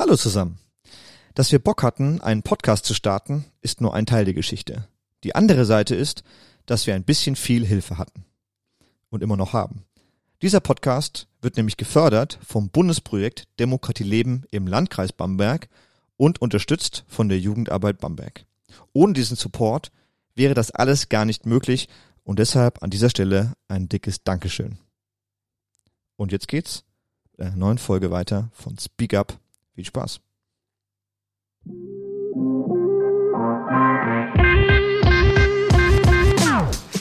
Hallo zusammen. Dass wir Bock hatten, einen Podcast zu starten, ist nur ein Teil der Geschichte. Die andere Seite ist, dass wir ein bisschen viel Hilfe hatten. Und immer noch haben. Dieser Podcast wird nämlich gefördert vom Bundesprojekt Demokratie Leben im Landkreis Bamberg und unterstützt von der Jugendarbeit Bamberg. Ohne diesen Support wäre das alles gar nicht möglich und deshalb an dieser Stelle ein dickes Dankeschön. Und jetzt geht's mit einer neuen Folge weiter von Speak Up. Viel Spaß.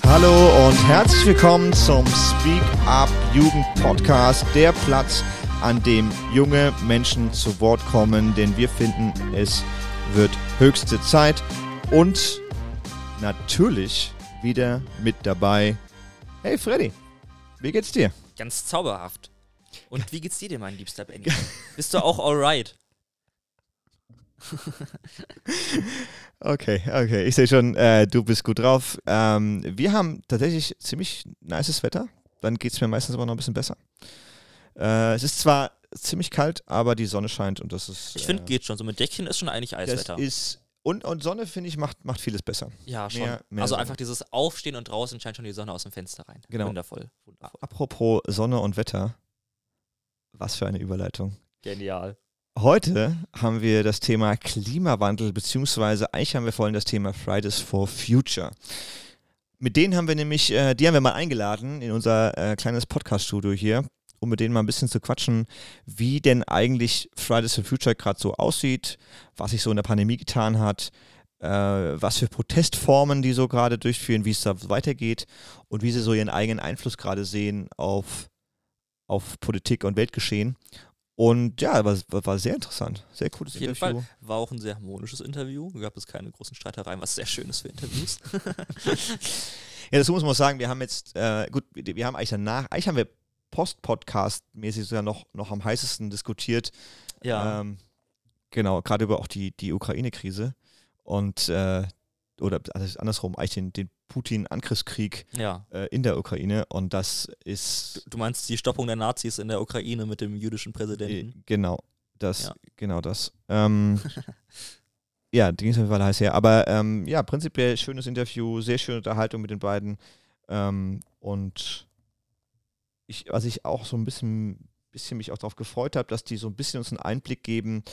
Hallo und herzlich willkommen zum Speak Up Jugend Podcast, der Platz, an dem junge Menschen zu Wort kommen, denn wir finden, es wird höchste Zeit und natürlich wieder mit dabei. Hey Freddy, wie geht's dir? Ganz zauberhaft. Und wie geht's dir denn, mein liebster Benny? Bist du auch alright? Okay, okay. Ich sehe schon, äh, du bist gut drauf. Ähm, wir haben tatsächlich ziemlich nices Wetter. Dann geht es mir meistens immer noch ein bisschen besser. Äh, es ist zwar ziemlich kalt, aber die Sonne scheint und das ist. Ich finde, äh, geht schon. So mit Deckchen ist schon eigentlich Eiswetter. Das ist und, und Sonne, finde ich, macht, macht vieles besser. ja, schon. mehr- mehr also Sonne. einfach dieses Aufstehen und draußen scheint schon die Sonne aus dem Fenster rein. Genau. Wundervoll. Wundervoll. Apropos Sonne und Wetter. Was für eine Überleitung. Genial. Heute haben wir das Thema Klimawandel, beziehungsweise eigentlich haben wir vorhin das Thema Fridays for Future. Mit denen haben wir nämlich, äh, die haben wir mal eingeladen in unser äh, kleines Podcast-Studio hier, um mit denen mal ein bisschen zu quatschen, wie denn eigentlich Fridays for Future gerade so aussieht, was sich so in der Pandemie getan hat, äh, was für Protestformen die so gerade durchführen, wie es da weitergeht und wie sie so ihren eigenen Einfluss gerade sehen auf, auf Politik und Weltgeschehen. Und ja, war, war sehr interessant. Sehr cooles Auf jeden Interview. Fall war auch ein sehr harmonisches Interview. Gab es keine großen Streitereien, was sehr schön ist für Interviews. Ja, das muss man sagen. Wir haben jetzt, äh, gut, wir wir haben eigentlich danach, eigentlich haben wir Post-Podcast-mäßig sogar noch, noch am heißesten diskutiert. ja. Ähm, genau, gerade über auch die, die Ukraine-Krise. Und, äh, oder also andersrum, eigentlich den, den Putin-Angriffskrieg ja. äh, in der Ukraine. Und das ist, Du meinst die Stoppung der Nazis in der Ukraine mit dem jüdischen äh, Präsidenten? genau, das, Ja. genau das. Ähm, Ja, die ging es auf jeden Fall heiß her. Aber ähm, ja, prinzipiell schönes Interview, sehr schöne Unterhaltung mit den beiden. Ähm, und ich, was ich auch so ein bisschen, bisschen mich auch darauf gefreut habe, dass die so ein bisschen uns einen Einblick geben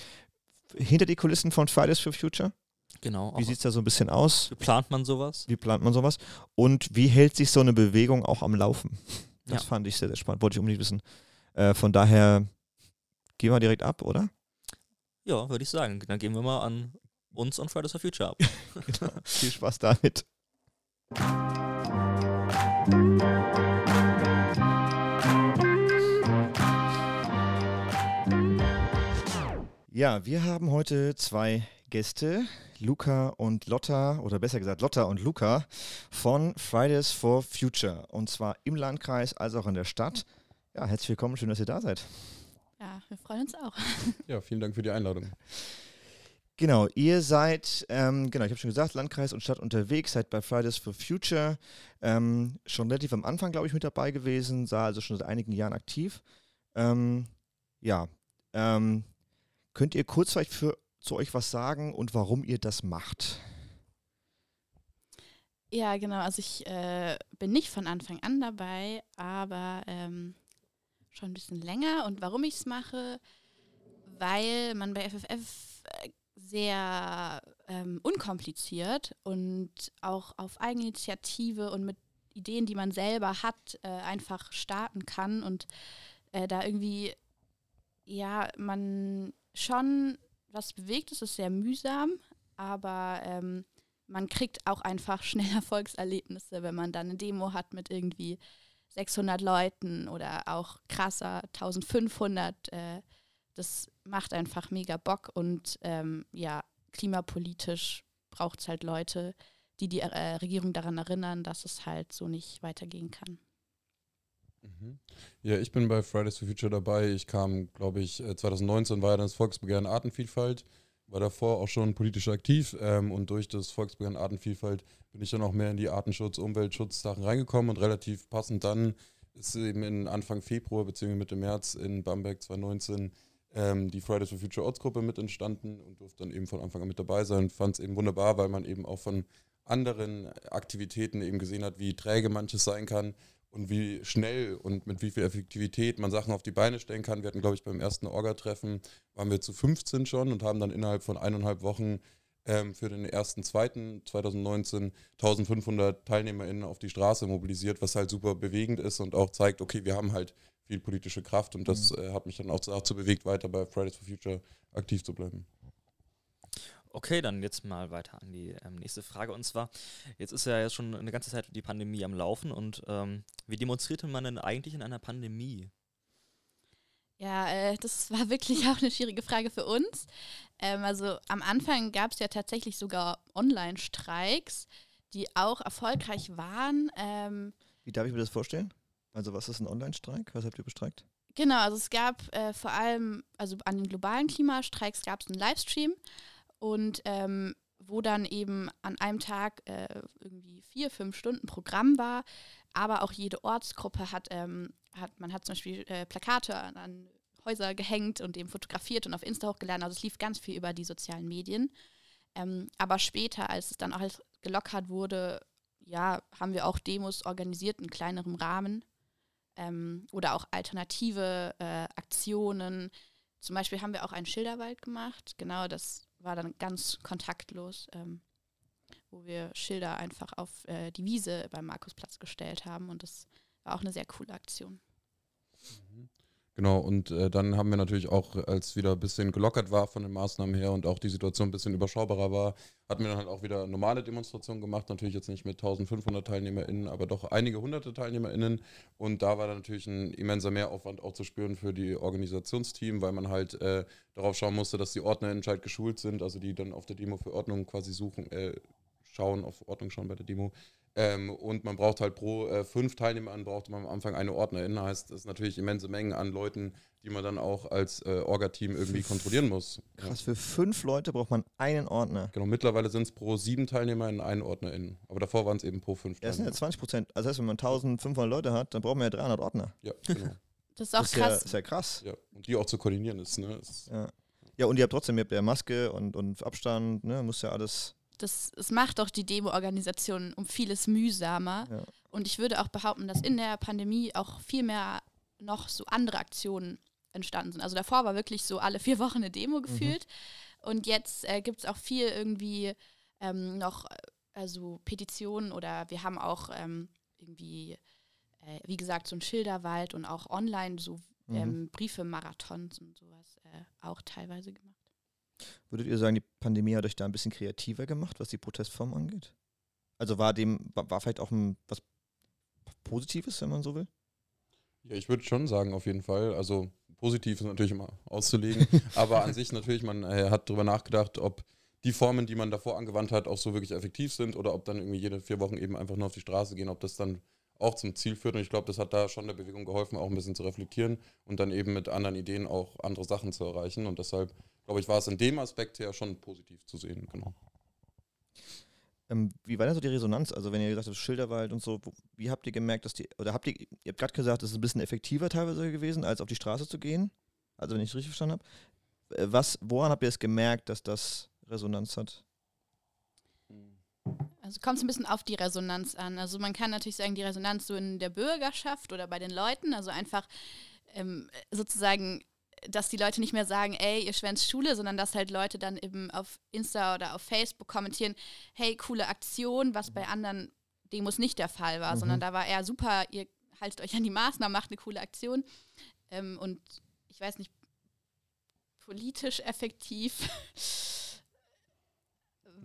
hinter die Kulissen von Fridays for Future. Genau. Wie sieht es da so ein bisschen aus? wie plant man sowas? Wie plant man sowas? Und wie hält sich so eine Bewegung auch am Laufen? Das Ja. fand ich sehr, sehr spannend. Wollte ich unbedingt wissen. Äh, von daher gehen wir direkt ab, oder? Ja, würde ich sagen. Dann gehen wir mal an uns und Fridays for Future ab. Genau. Viel Spaß damit. Ja, wir haben heute zwei Gäste, Luca und Lotta, oder besser gesagt Lotta und Luca von Fridays for Future. Und zwar im Landkreis als auch in der Stadt. Ja, herzlich willkommen, schön, dass ihr da seid. Ja, wir freuen uns auch. Ja, vielen Dank für die Einladung. Genau, ihr seid, ähm, genau, ich habe schon gesagt, Landkreis und Stadt unterwegs, seid bei Fridays for Future ähm, schon relativ am Anfang, glaube ich, mit dabei gewesen, sah also schon seit einigen Jahren aktiv. Ähm, ja, ähm, könnt ihr kurz vielleicht für, zu euch was sagen und warum ihr das macht? Ja, genau. Also ich äh, bin nicht von Anfang an dabei, aber ähm, schon ein bisschen länger. Und warum ich es mache, weil man bei FFF sehr ähm, unkompliziert und auch auf Eigeninitiative und mit Ideen, die man selber hat, äh, einfach starten kann und äh, da irgendwie, ja, man schon was bewegt. Es ist sehr mühsam, aber ähm, man kriegt auch einfach schnell Erfolgserlebnisse, wenn man dann eine Demo hat mit irgendwie 600 Leuten oder auch krasser 1500. Äh, das macht einfach mega Bock und ähm, ja, klimapolitisch braucht es halt Leute, die die äh, Regierung daran erinnern, dass es halt so nicht weitergehen kann. Mhm. Ja, ich bin bei Fridays for Future dabei. Ich kam, glaube ich, äh, 2019 war ja das Volksbegehren Artenvielfalt, war davor auch schon politisch aktiv ähm, und durch das Volksbegehren Artenvielfalt bin ich dann auch mehr in die Artenschutz-, Umweltschutz-Sachen reingekommen und relativ passend dann ist eben in Anfang Februar bzw. Mitte März in Bamberg 2019 ähm, die Fridays for Future Ortsgruppe mit entstanden und durfte dann eben von Anfang an mit dabei sein. Fand es eben wunderbar, weil man eben auch von anderen Aktivitäten eben gesehen hat, wie träge manches sein kann und wie schnell und mit wie viel Effektivität man Sachen auf die Beine stellen kann. Wir hatten, glaube ich, beim ersten Orga-Treffen waren wir zu 15 schon und haben dann innerhalb von eineinhalb Wochen ähm, für den ersten, zweiten 2019 1500 TeilnehmerInnen auf die Straße mobilisiert, was halt super bewegend ist und auch zeigt, okay, wir haben halt viel politische Kraft und das mhm. äh, hat mich dann auch dazu bewegt, weiter bei Fridays for Future aktiv zu bleiben. Okay, dann jetzt mal weiter an die ähm, nächste Frage. Und zwar, jetzt ist ja jetzt schon eine ganze Zeit die Pandemie am Laufen und ähm, wie demonstrierte man denn eigentlich in einer Pandemie? Ja, äh, das war wirklich auch eine schwierige Frage für uns. Ähm, also am Anfang gab es ja tatsächlich sogar Online-Streiks, die auch erfolgreich waren. Ähm, Wie darf ich mir das vorstellen? Also was ist ein Online-Streik? Was habt ihr bestreikt? Genau, also es gab äh, vor allem, also an den globalen Klimastreiks gab es einen Livestream und ähm, wo dann eben an einem Tag äh, irgendwie vier, fünf Stunden Programm war, aber auch jede Ortsgruppe hat, ähm, hat man hat zum Beispiel äh, Plakate an, an, Häuser gehängt und eben fotografiert und auf Insta hochgeladen. Also es lief ganz viel über die sozialen Medien. Ähm, aber später, als es dann auch halt gelockert wurde, ja, haben wir auch Demos organisiert in kleinerem Rahmen ähm, oder auch alternative äh, Aktionen. Zum Beispiel haben wir auch einen Schilderwald gemacht. Genau, das war dann ganz kontaktlos, ähm, wo wir Schilder einfach auf äh, die Wiese beim Markusplatz gestellt haben und das war auch eine sehr coole Aktion. Mhm. Genau, und äh, dann haben wir natürlich auch, als wieder ein bisschen gelockert war von den Maßnahmen her und auch die Situation ein bisschen überschaubarer war, hatten wir dann halt auch wieder normale Demonstrationen gemacht. Natürlich jetzt nicht mit 1500 TeilnehmerInnen, aber doch einige hunderte TeilnehmerInnen. Und da war dann natürlich ein immenser Mehraufwand auch zu spüren für die Organisationsteam, weil man halt äh, darauf schauen musste, dass die OrdnerInnen halt geschult sind, also die dann auf der Demo für Ordnung quasi suchen, äh, schauen, auf Ordnung schauen bei der Demo, ähm, und man braucht halt pro äh, fünf Teilnehmern braucht man am Anfang eine Ordnerin. Heißt, das ist natürlich immense Mengen an Leuten, die man dann auch als äh, Orga-Team irgendwie kontrollieren muss. Krass, für fünf Leute braucht man einen Ordner. Genau, mittlerweile sind es pro sieben Teilnehmer in einen Ordnerin. Aber davor waren es eben pro fünf Ja, das sind ja 20 Prozent. Also das heißt, wenn man 1500 Leute hat, dann braucht man ja 300 Ordner. Ja, genau. Das ist auch das ist krass. Ja, ist ja krass. Ja, und die auch zu koordinieren ist, ne? Ist ja. ja, und ihr habt trotzdem, ihr habt ja Maske und, und Abstand, ne? Muss ja alles das, es macht doch die Demo-Organisation um vieles mühsamer. Ja. Und ich würde auch behaupten, dass in der Pandemie auch viel mehr noch so andere Aktionen entstanden sind. Also davor war wirklich so alle vier Wochen eine Demo mhm. gefühlt. Mhm. Und jetzt äh, gibt es auch viel irgendwie ähm, noch, also Petitionen oder wir haben auch ähm, irgendwie, äh, wie gesagt, so ein Schilderwald und auch online so ähm, mhm. Briefe-Marathons und sowas äh, auch teilweise gemacht. Würdet ihr sagen, die Pandemie hat euch da ein bisschen kreativer gemacht, was die Protestform angeht? Also war dem, war vielleicht auch ein, was Positives, wenn man so will? Ja, ich würde schon sagen, auf jeden Fall. Also positiv ist natürlich immer auszulegen, aber an sich natürlich, man äh, hat darüber nachgedacht, ob die Formen, die man davor angewandt hat, auch so wirklich effektiv sind oder ob dann irgendwie jede vier Wochen eben einfach nur auf die Straße gehen, ob das dann auch zum Ziel führt. Und ich glaube, das hat da schon der Bewegung geholfen, auch ein bisschen zu reflektieren und dann eben mit anderen Ideen auch andere Sachen zu erreichen. Und deshalb glaube ich, war es in dem Aspekt her schon positiv zu sehen, genau. Ähm, wie war denn so die Resonanz? Also wenn ihr gesagt habt, Schilderwald und so, wo, wie habt ihr gemerkt, dass die, oder habt ihr, ihr habt gerade gesagt, es ist ein bisschen effektiver teilweise gewesen, als auf die Straße zu gehen? Also wenn ich es richtig verstanden habe. Äh, was, woran habt ihr es gemerkt, dass das Resonanz hat? Also kommt es ein bisschen auf die Resonanz an. Also man kann natürlich sagen, die Resonanz so in der Bürgerschaft oder bei den Leuten, also einfach ähm, sozusagen dass die Leute nicht mehr sagen, ey, ihr schwänzt Schule, sondern dass halt Leute dann eben auf Insta oder auf Facebook kommentieren, hey, coole Aktion, was bei anderen Demos nicht der Fall war, mhm. sondern da war eher super, ihr haltet euch an die Maßnahmen, macht eine coole Aktion. Ähm, und ich weiß nicht, politisch effektiv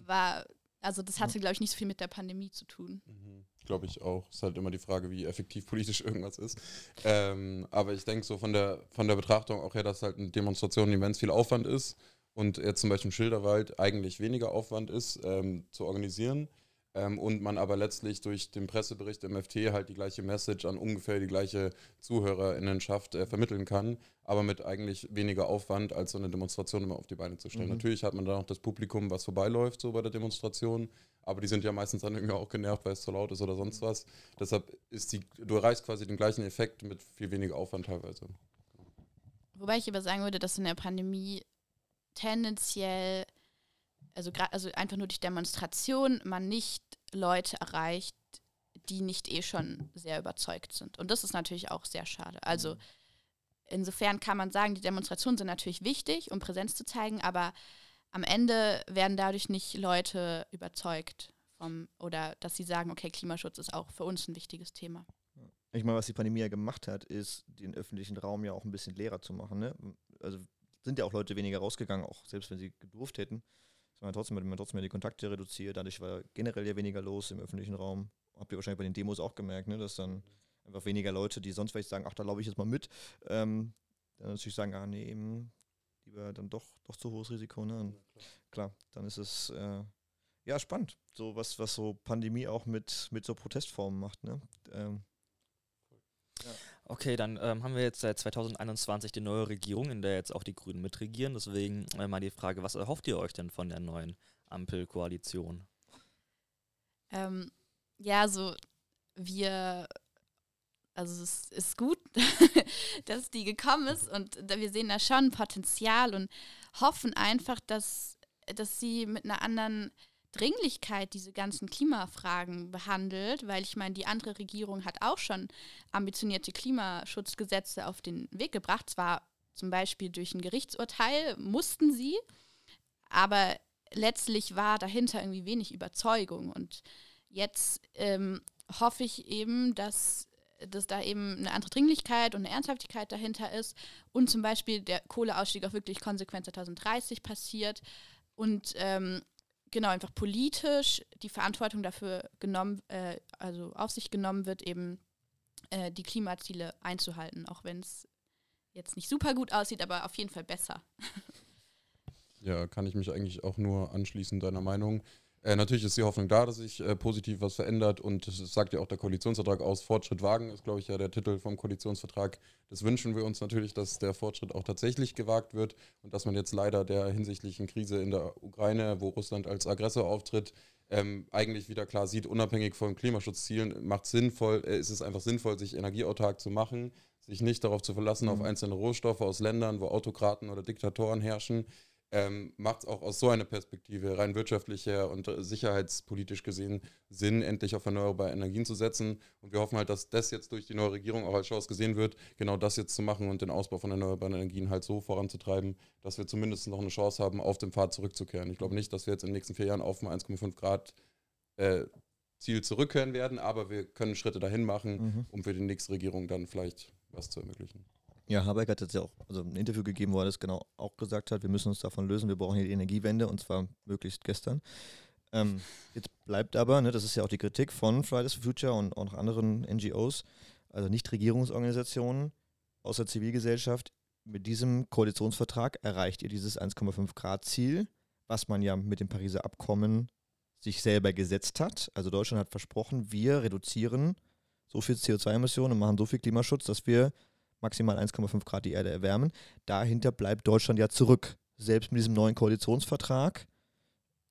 war, also das hatte, glaube ich, nicht so viel mit der Pandemie zu tun. Mhm glaube ich auch. Ist halt immer die Frage, wie effektiv politisch irgendwas ist. Ähm, aber ich denke so von der, von der Betrachtung auch her, dass halt eine Demonstration immens viel Aufwand ist und jetzt zum Beispiel im Schilderwald eigentlich weniger Aufwand ist ähm, zu organisieren. Ähm, und man aber letztlich durch den Pressebericht im FT halt die gleiche Message an ungefähr die gleiche Zuhörerinnenschaft äh, vermitteln kann, aber mit eigentlich weniger Aufwand, als so eine Demonstration immer auf die Beine zu stellen. Mhm. Natürlich hat man dann auch das Publikum, was vorbeiläuft, so bei der Demonstration, aber die sind ja meistens dann irgendwie auch genervt, weil es zu laut ist oder sonst was. Deshalb ist die, du erreichst quasi den gleichen Effekt mit viel weniger Aufwand teilweise. Wobei ich aber sagen würde, dass in der Pandemie tendenziell, also, also einfach nur durch Demonstration, man nicht Leute erreicht, die nicht eh schon sehr überzeugt sind. Und das ist natürlich auch sehr schade. Also mhm. insofern kann man sagen, die Demonstrationen sind natürlich wichtig, um Präsenz zu zeigen, aber am Ende werden dadurch nicht Leute überzeugt vom, oder dass sie sagen, okay, Klimaschutz ist auch für uns ein wichtiges Thema. Ich meine, was die Pandemie ja gemacht hat, ist, den öffentlichen Raum ja auch ein bisschen leerer zu machen. Ne? Also sind ja auch Leute weniger rausgegangen, auch selbst wenn sie gedurft hätten. Man trotzdem, man trotzdem die Kontakte reduziert, dadurch war generell ja weniger los im öffentlichen Raum. Habt ihr wahrscheinlich bei den Demos auch gemerkt, ne? dass dann einfach weniger Leute, die sonst vielleicht sagen, ach, da laufe ich jetzt mal mit, ähm, dann natürlich sagen, ah nee, eben lieber dann doch, doch zu hohes Risiko. Ne? Klar. klar. dann ist es äh, ja spannend, so was, was so Pandemie auch mit, mit so Protestformen macht. Ne? Ähm, Okay, dann ähm, haben wir jetzt seit 2021 die neue Regierung, in der jetzt auch die Grünen mitregieren. Deswegen äh, mal die Frage, was erhofft ihr euch denn von der neuen Ampelkoalition? Ähm, ja, so wir, also es ist gut, dass die gekommen ist und wir sehen da schon Potenzial und hoffen einfach, dass, dass sie mit einer anderen Dringlichkeit diese ganzen Klimafragen behandelt, weil ich meine, die andere Regierung hat auch schon ambitionierte Klimaschutzgesetze auf den Weg gebracht. Zwar zum Beispiel durch ein Gerichtsurteil mussten sie, aber letztlich war dahinter irgendwie wenig Überzeugung. Und jetzt ähm, hoffe ich eben, dass, dass da eben eine andere Dringlichkeit und eine Ernsthaftigkeit dahinter ist und zum Beispiel der Kohleausstieg auch wirklich konsequent 2030 passiert und ähm, genau einfach politisch die Verantwortung dafür genommen, äh, also auf sich genommen wird, eben äh, die Klimaziele einzuhalten, auch wenn es jetzt nicht super gut aussieht, aber auf jeden Fall besser. Ja, kann ich mich eigentlich auch nur anschließen deiner Meinung. Äh, natürlich ist die Hoffnung da, dass sich äh, positiv was verändert und das sagt ja auch der Koalitionsvertrag aus. Fortschritt wagen ist, glaube ich, ja der Titel vom Koalitionsvertrag. Das wünschen wir uns natürlich, dass der Fortschritt auch tatsächlich gewagt wird und dass man jetzt leider der hinsichtlichen Krise in der Ukraine, wo Russland als Aggressor auftritt, ähm, eigentlich wieder klar sieht, unabhängig von Klimaschutzzielen, macht sinnvoll, äh, ist es einfach sinnvoll, sich energieautark zu machen, sich nicht darauf zu verlassen mhm. auf einzelne Rohstoffe aus Ländern, wo Autokraten oder Diktatoren herrschen ähm, macht es auch aus so einer Perspektive, rein wirtschaftlicher und äh, sicherheitspolitisch gesehen, Sinn, endlich auf erneuerbare Energien zu setzen. Und wir hoffen halt, dass das jetzt durch die neue Regierung auch als Chance gesehen wird, genau das jetzt zu machen und den Ausbau von erneuerbaren Energien halt so voranzutreiben, dass wir zumindest noch eine Chance haben, auf dem Pfad zurückzukehren. Ich glaube nicht, dass wir jetzt in den nächsten vier Jahren auf ein 1,5 Grad äh, Ziel zurückkehren werden, aber wir können Schritte dahin machen, mhm. um für die nächste Regierung dann vielleicht was zu ermöglichen. Ja, Habeck hat jetzt ja auch also ein Interview gegeben, wo er das genau auch gesagt hat, wir müssen uns davon lösen, wir brauchen hier die Energiewende und zwar möglichst gestern. Ähm, jetzt bleibt aber, ne, das ist ja auch die Kritik von Fridays for Future und auch anderen NGOs, also Nichtregierungsorganisationen aus der Zivilgesellschaft, mit diesem Koalitionsvertrag erreicht ihr dieses 1,5 Grad Ziel, was man ja mit dem Pariser Abkommen sich selber gesetzt hat. Also Deutschland hat versprochen, wir reduzieren so viel CO2-Emissionen und machen so viel Klimaschutz, dass wir maximal 1,5 Grad die Erde erwärmen. Dahinter bleibt Deutschland ja zurück, selbst mit diesem neuen Koalitionsvertrag,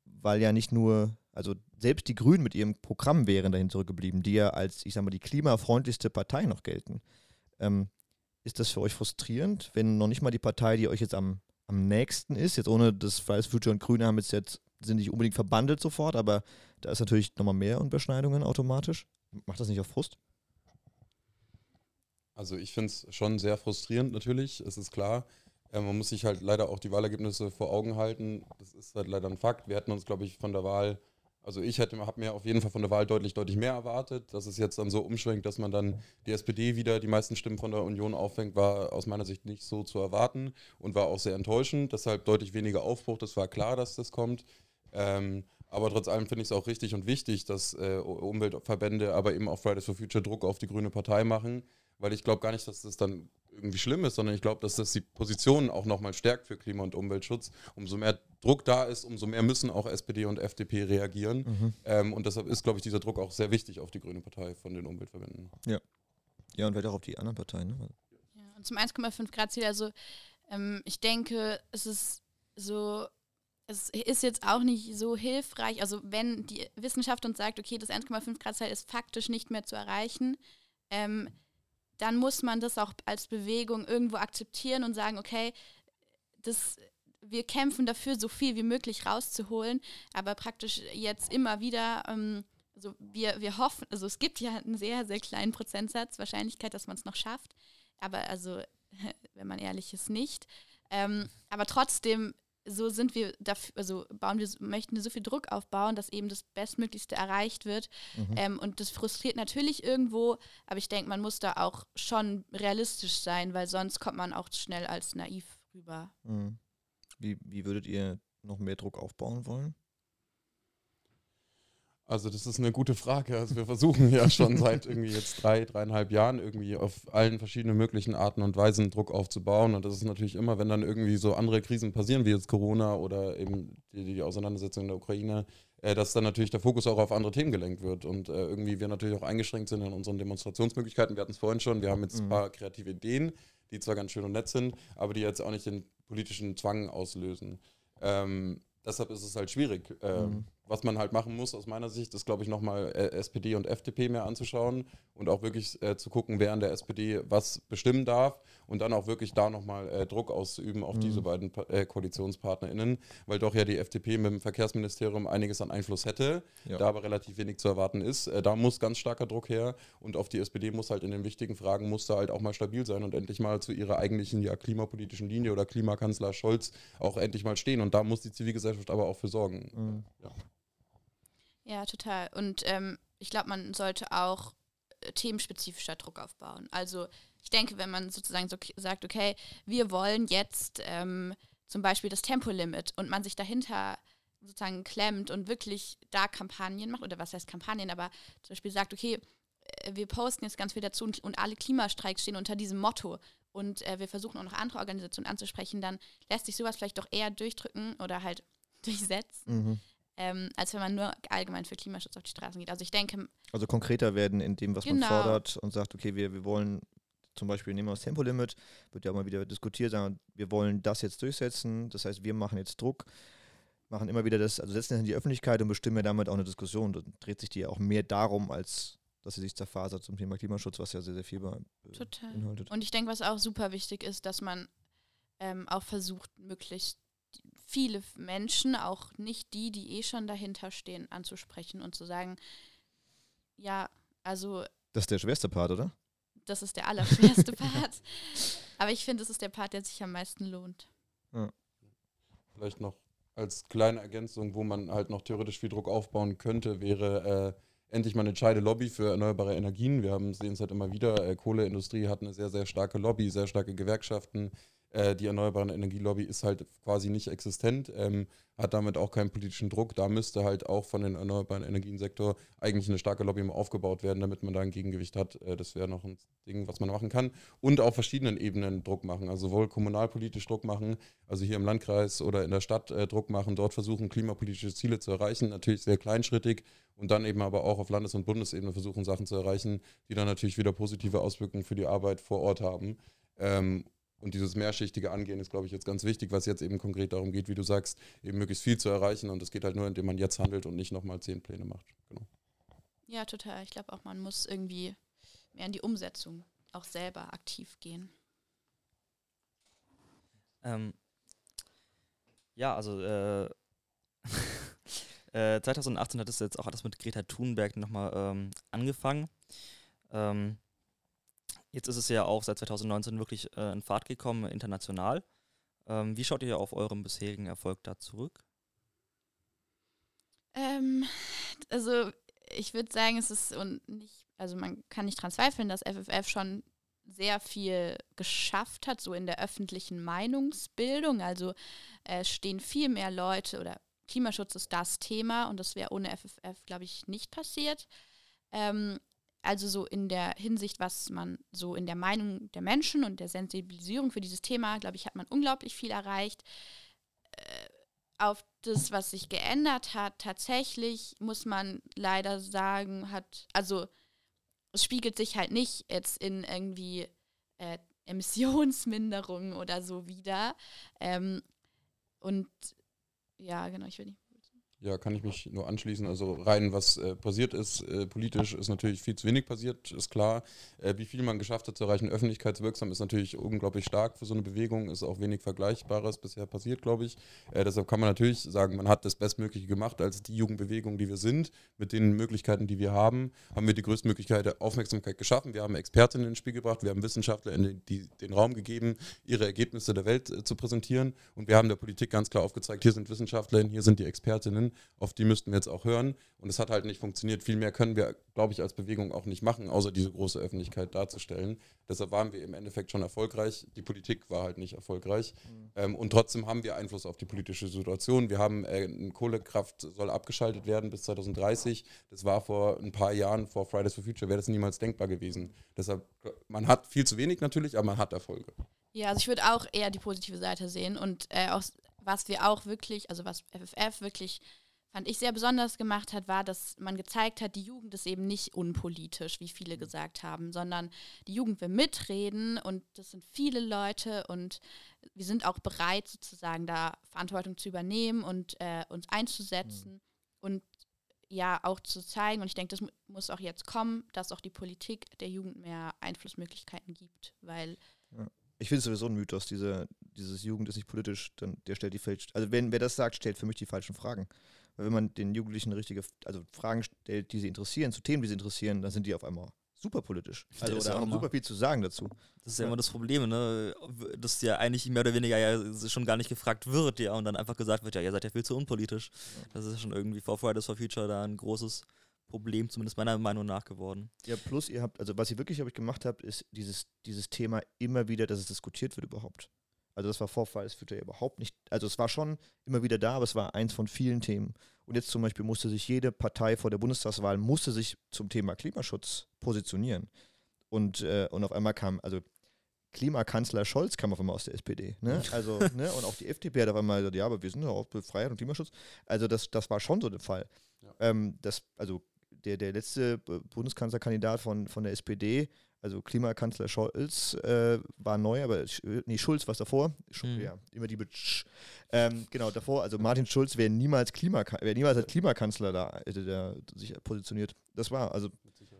weil ja nicht nur, also selbst die Grünen mit ihrem Programm wären dahin zurückgeblieben, die ja als, ich sag mal, die klimafreundlichste Partei noch gelten. Ähm, ist das für euch frustrierend, wenn noch nicht mal die Partei, die euch jetzt am, am nächsten ist, jetzt ohne das Fridays Future und Grüne haben jetzt, jetzt sind nicht unbedingt verbandelt sofort, aber da ist natürlich nochmal mehr Überschneidungen automatisch. Macht das nicht auf Frust? Also ich finde es schon sehr frustrierend natürlich, es ist klar. Äh, man muss sich halt leider auch die Wahlergebnisse vor Augen halten. Das ist halt leider ein Fakt. Wir hätten uns, glaube ich, von der Wahl, also ich hätte, habe mir auf jeden Fall von der Wahl deutlich, deutlich mehr erwartet. Dass es jetzt dann so umschwenkt, dass man dann die SPD wieder die meisten Stimmen von der Union auffängt, war aus meiner Sicht nicht so zu erwarten und war auch sehr enttäuschend. Deshalb deutlich weniger Aufbruch. Das war klar, dass das kommt. Ähm, aber trotz allem finde ich es auch richtig und wichtig, dass äh, Umweltverbände, aber eben auch Fridays for Future Druck auf die grüne Partei machen weil ich glaube gar nicht, dass das dann irgendwie schlimm ist, sondern ich glaube, dass das die Positionen auch nochmal stärkt für Klima- und Umweltschutz. Umso mehr Druck da ist, umso mehr müssen auch SPD und FDP reagieren. Mhm. Ähm, und deshalb ist, glaube ich, dieser Druck auch sehr wichtig auf die Grüne Partei von den Umweltverbänden. Ja. Ja, und vielleicht auch auf die anderen Parteien. Ne? Ja, und zum 1,5 Grad Ziel, also ähm, ich denke, es ist so es ist jetzt auch nicht so hilfreich, also wenn die Wissenschaft uns sagt, okay, das 1,5 Grad Ziel ist faktisch nicht mehr zu erreichen, ähm, dann muss man das auch als Bewegung irgendwo akzeptieren und sagen, okay, das, wir kämpfen dafür, so viel wie möglich rauszuholen, aber praktisch jetzt immer wieder, ähm, also wir, wir hoffen, also es gibt ja einen sehr, sehr kleinen Prozentsatz Wahrscheinlichkeit, dass man es noch schafft, aber also, wenn man ehrlich ist, nicht. Ähm, aber trotzdem so sind wir dafür, also bauen wir, möchten wir so viel Druck aufbauen, dass eben das Bestmöglichste erreicht wird. Mhm. Ähm, und das frustriert natürlich irgendwo, aber ich denke, man muss da auch schon realistisch sein, weil sonst kommt man auch schnell als naiv rüber. Mhm. Wie, wie würdet ihr noch mehr Druck aufbauen wollen? Also das ist eine gute Frage. Also wir versuchen ja schon seit irgendwie jetzt drei, dreieinhalb Jahren irgendwie auf allen verschiedenen möglichen Arten und Weisen Druck aufzubauen. Und das ist natürlich immer, wenn dann irgendwie so andere Krisen passieren, wie jetzt Corona oder eben die, die Auseinandersetzung in der Ukraine, äh, dass dann natürlich der Fokus auch auf andere Themen gelenkt wird. Und äh, irgendwie wir natürlich auch eingeschränkt sind in unseren Demonstrationsmöglichkeiten. Wir hatten es vorhin schon, wir haben jetzt mhm. ein paar kreative Ideen, die zwar ganz schön und nett sind, aber die jetzt auch nicht den politischen Zwang auslösen. Ähm, deshalb ist es halt schwierig. Ähm, mhm was man halt machen muss aus meiner Sicht, ist, glaube ich, nochmal äh, SPD und FDP mehr anzuschauen und auch wirklich äh, zu gucken, wer an der SPD was bestimmen darf und dann auch wirklich da nochmal äh, Druck auszuüben auf mhm. diese beiden äh, KoalitionspartnerInnen, weil doch ja die FDP mit dem Verkehrsministerium einiges an Einfluss hätte, ja. da aber relativ wenig zu erwarten ist. Äh, da muss ganz starker Druck her und auf die SPD muss halt in den wichtigen Fragen muss da halt auch mal stabil sein und endlich mal zu ihrer eigentlichen ja, klimapolitischen Linie oder Klimakanzler Scholz auch endlich mal stehen und da muss die Zivilgesellschaft aber auch für sorgen. Mhm. Ja. Ja, total. Und ähm, ich glaube, man sollte auch äh, themenspezifischer Druck aufbauen. Also ich denke, wenn man sozusagen so sagt, okay, wir wollen jetzt ähm, zum Beispiel das Tempolimit und man sich dahinter sozusagen klemmt und wirklich da Kampagnen macht, oder was heißt Kampagnen, aber zum Beispiel sagt, okay, äh, wir posten jetzt ganz viel dazu und, und alle Klimastreiks stehen unter diesem Motto und äh, wir versuchen auch noch andere Organisationen anzusprechen, dann lässt sich sowas vielleicht doch eher durchdrücken oder halt durchsetzen, mhm ähm, als wenn man nur allgemein für Klimaschutz auf die Straßen geht. Also ich denke. Also konkreter werden in dem, was genau. man fordert und sagt, okay, wir, wir wollen zum Beispiel nehmen wir das Tempolimit, wird ja auch mal wieder diskutiert, sagen, wir wollen das jetzt durchsetzen, das heißt, wir machen jetzt Druck, machen immer wieder das, also setzen das in die Öffentlichkeit und bestimmen ja damit auch eine Diskussion. Dann dreht sich die ja auch mehr darum, als dass sie sich zerfasert zum Thema Klimaschutz, was ja sehr, sehr viel äh, Total. Und ich denke, was auch super wichtig ist, dass man ähm, auch versucht, möglichst viele Menschen, auch nicht die, die eh schon dahinter stehen, anzusprechen und zu sagen, ja, also. Das ist der schwerste Part, oder? Das ist der allerschwerste Part. Aber ich finde, es ist der Part, der sich am meisten lohnt. Ja. Vielleicht noch als kleine Ergänzung, wo man halt noch theoretisch viel Druck aufbauen könnte, wäre äh, endlich mal eine entscheide Lobby für erneuerbare Energien. Wir haben sehen es halt immer wieder, äh, Kohleindustrie hat eine sehr, sehr starke Lobby, sehr starke Gewerkschaften, äh, die erneuerbare Energielobby ist halt quasi nicht existent, ähm, hat damit auch keinen politischen Druck. Da müsste halt auch von den erneuerbaren Energiensektor eigentlich eine starke Lobby mal aufgebaut werden, damit man da ein Gegengewicht hat. Äh, das wäre noch ein Ding, was man machen kann. Und auf verschiedenen Ebenen Druck machen. Also sowohl kommunalpolitisch Druck machen, also hier im Landkreis oder in der Stadt äh, Druck machen, dort versuchen, klimapolitische Ziele zu erreichen. Natürlich sehr kleinschrittig und dann eben aber auch auf Landes- und Bundesebene versuchen, Sachen zu erreichen, die dann natürlich wieder positive Auswirkungen für die Arbeit vor Ort haben. Ähm, und dieses mehrschichtige Angehen ist, glaube ich, jetzt ganz wichtig, was jetzt eben konkret darum geht, wie du sagst, eben möglichst viel zu erreichen. Und das geht halt nur, indem man jetzt handelt und nicht nochmal zehn Pläne macht. Genau. Ja, total. Ich glaube auch, man muss irgendwie mehr in die Umsetzung auch selber aktiv gehen. Ähm, ja, also äh, äh, 2018 hat es jetzt auch alles mit Greta Thunberg nochmal ähm, angefangen. Ähm, Jetzt ist es ja auch seit 2019 wirklich äh, in Fahrt gekommen, international. Ähm, wie schaut ihr auf euren bisherigen Erfolg da zurück? Ähm, also ich würde sagen, es ist und nicht, also man kann nicht dran zweifeln, dass FFF schon sehr viel geschafft hat, so in der öffentlichen Meinungsbildung. Also es stehen viel mehr Leute oder Klimaschutz ist das Thema und das wäre ohne FFF, glaube ich, nicht passiert. Ähm, also so in der Hinsicht, was man so in der Meinung der Menschen und der Sensibilisierung für dieses Thema, glaube ich, hat man unglaublich viel erreicht. Äh, auf das, was sich geändert hat, tatsächlich muss man leider sagen, hat, also es spiegelt sich halt nicht jetzt in irgendwie äh, Emissionsminderung oder so wieder. Ähm, und ja, genau, ich will nicht. Ja, kann ich mich nur anschließen. Also rein, was äh, passiert ist, äh, politisch ist natürlich viel zu wenig passiert, ist klar. Äh, wie viel man geschafft hat zu erreichen, öffentlichkeitswirksam, ist natürlich unglaublich stark für so eine Bewegung, ist auch wenig Vergleichbares bisher passiert, glaube ich. Äh, deshalb kann man natürlich sagen, man hat das Bestmögliche gemacht als die Jugendbewegung, die wir sind, mit den Möglichkeiten, die wir haben, haben wir die größtmögliche der Aufmerksamkeit geschaffen. Wir haben Expertinnen ins Spiel gebracht, wir haben Wissenschaftler den, die, den Raum gegeben, ihre Ergebnisse der Welt äh, zu präsentieren und wir haben der Politik ganz klar aufgezeigt, hier sind Wissenschaftlerinnen, hier sind die Expertinnen auf die müssten wir jetzt auch hören. Und es hat halt nicht funktioniert. Viel mehr können wir, glaube ich, als Bewegung auch nicht machen, außer diese große Öffentlichkeit darzustellen. Deshalb waren wir im Endeffekt schon erfolgreich. Die Politik war halt nicht erfolgreich. Mhm. Ähm, und trotzdem haben wir Einfluss auf die politische Situation. Wir haben, äh, Kohlekraft soll abgeschaltet werden bis 2030. Das war vor ein paar Jahren, vor Fridays for Future, wäre das niemals denkbar gewesen. Deshalb, man hat viel zu wenig natürlich, aber man hat Erfolge. Ja, also ich würde auch eher die positive Seite sehen und äh, auch was wir auch wirklich, also was FFF wirklich fand ich sehr besonders gemacht hat, war, dass man gezeigt hat, die Jugend ist eben nicht unpolitisch, wie viele mhm. gesagt haben, sondern die Jugend will mitreden und das sind viele Leute und wir sind auch bereit, sozusagen da Verantwortung zu übernehmen und äh, uns einzusetzen mhm. und ja auch zu zeigen, und ich denke, das muss auch jetzt kommen, dass auch die Politik der Jugend mehr Einflussmöglichkeiten gibt, weil ja. Ich finde es sowieso ein Mythos, diese, dieses Jugend ist nicht politisch, dann der stellt die falsch. Also wenn wer das sagt, stellt für mich die falschen Fragen. Weil wenn man den Jugendlichen richtige, also Fragen stellt, die sie interessieren, zu Themen, die sie interessieren, dann sind die auf einmal super politisch. Also ja, oder haben super viel zu sagen dazu. Das ist ja, ja immer das Problem, ne? Dass ja eigentlich mehr oder weniger ja schon gar nicht gefragt wird, ja, und dann einfach gesagt wird, ja, ihr seid ja viel zu unpolitisch. Ja. Das ist schon irgendwie vor Fridays for Future da ein großes Problem, zumindest meiner Meinung nach geworden. Ja, plus ihr habt, also was ihr wirklich, glaube ich, gemacht habt, ist dieses, dieses Thema immer wieder, dass es diskutiert wird überhaupt. Also das war vor Fridays for Future ja überhaupt nicht, also es war schon immer wieder da, aber es war eins von vielen Themen. Und jetzt zum Beispiel musste sich jede Partei vor der Bundestagswahl, musste sich zum Thema Klimaschutz positionieren. Und, äh, und auf einmal kam, also Klimakanzler Scholz kam auf einmal aus der SPD. Ne? Also, ne? Und auch die FDP hat auf einmal gesagt, ja, aber wir sind ja auch für Freiheit und Klimaschutz. Also das, das war schon so der Fall. Ja. Ähm, das, also der, der letzte Bundeskanzlerkandidat von, von der SPD also Klimakanzler Scholz äh, war neu, aber nee, Schulz war davor. Sch mhm. Ja, immer die Sch ähm, genau, davor, also Martin Schulz wäre niemals, Klimaka wär niemals als Klimakanzler da, hätte der sich positioniert. Das war, also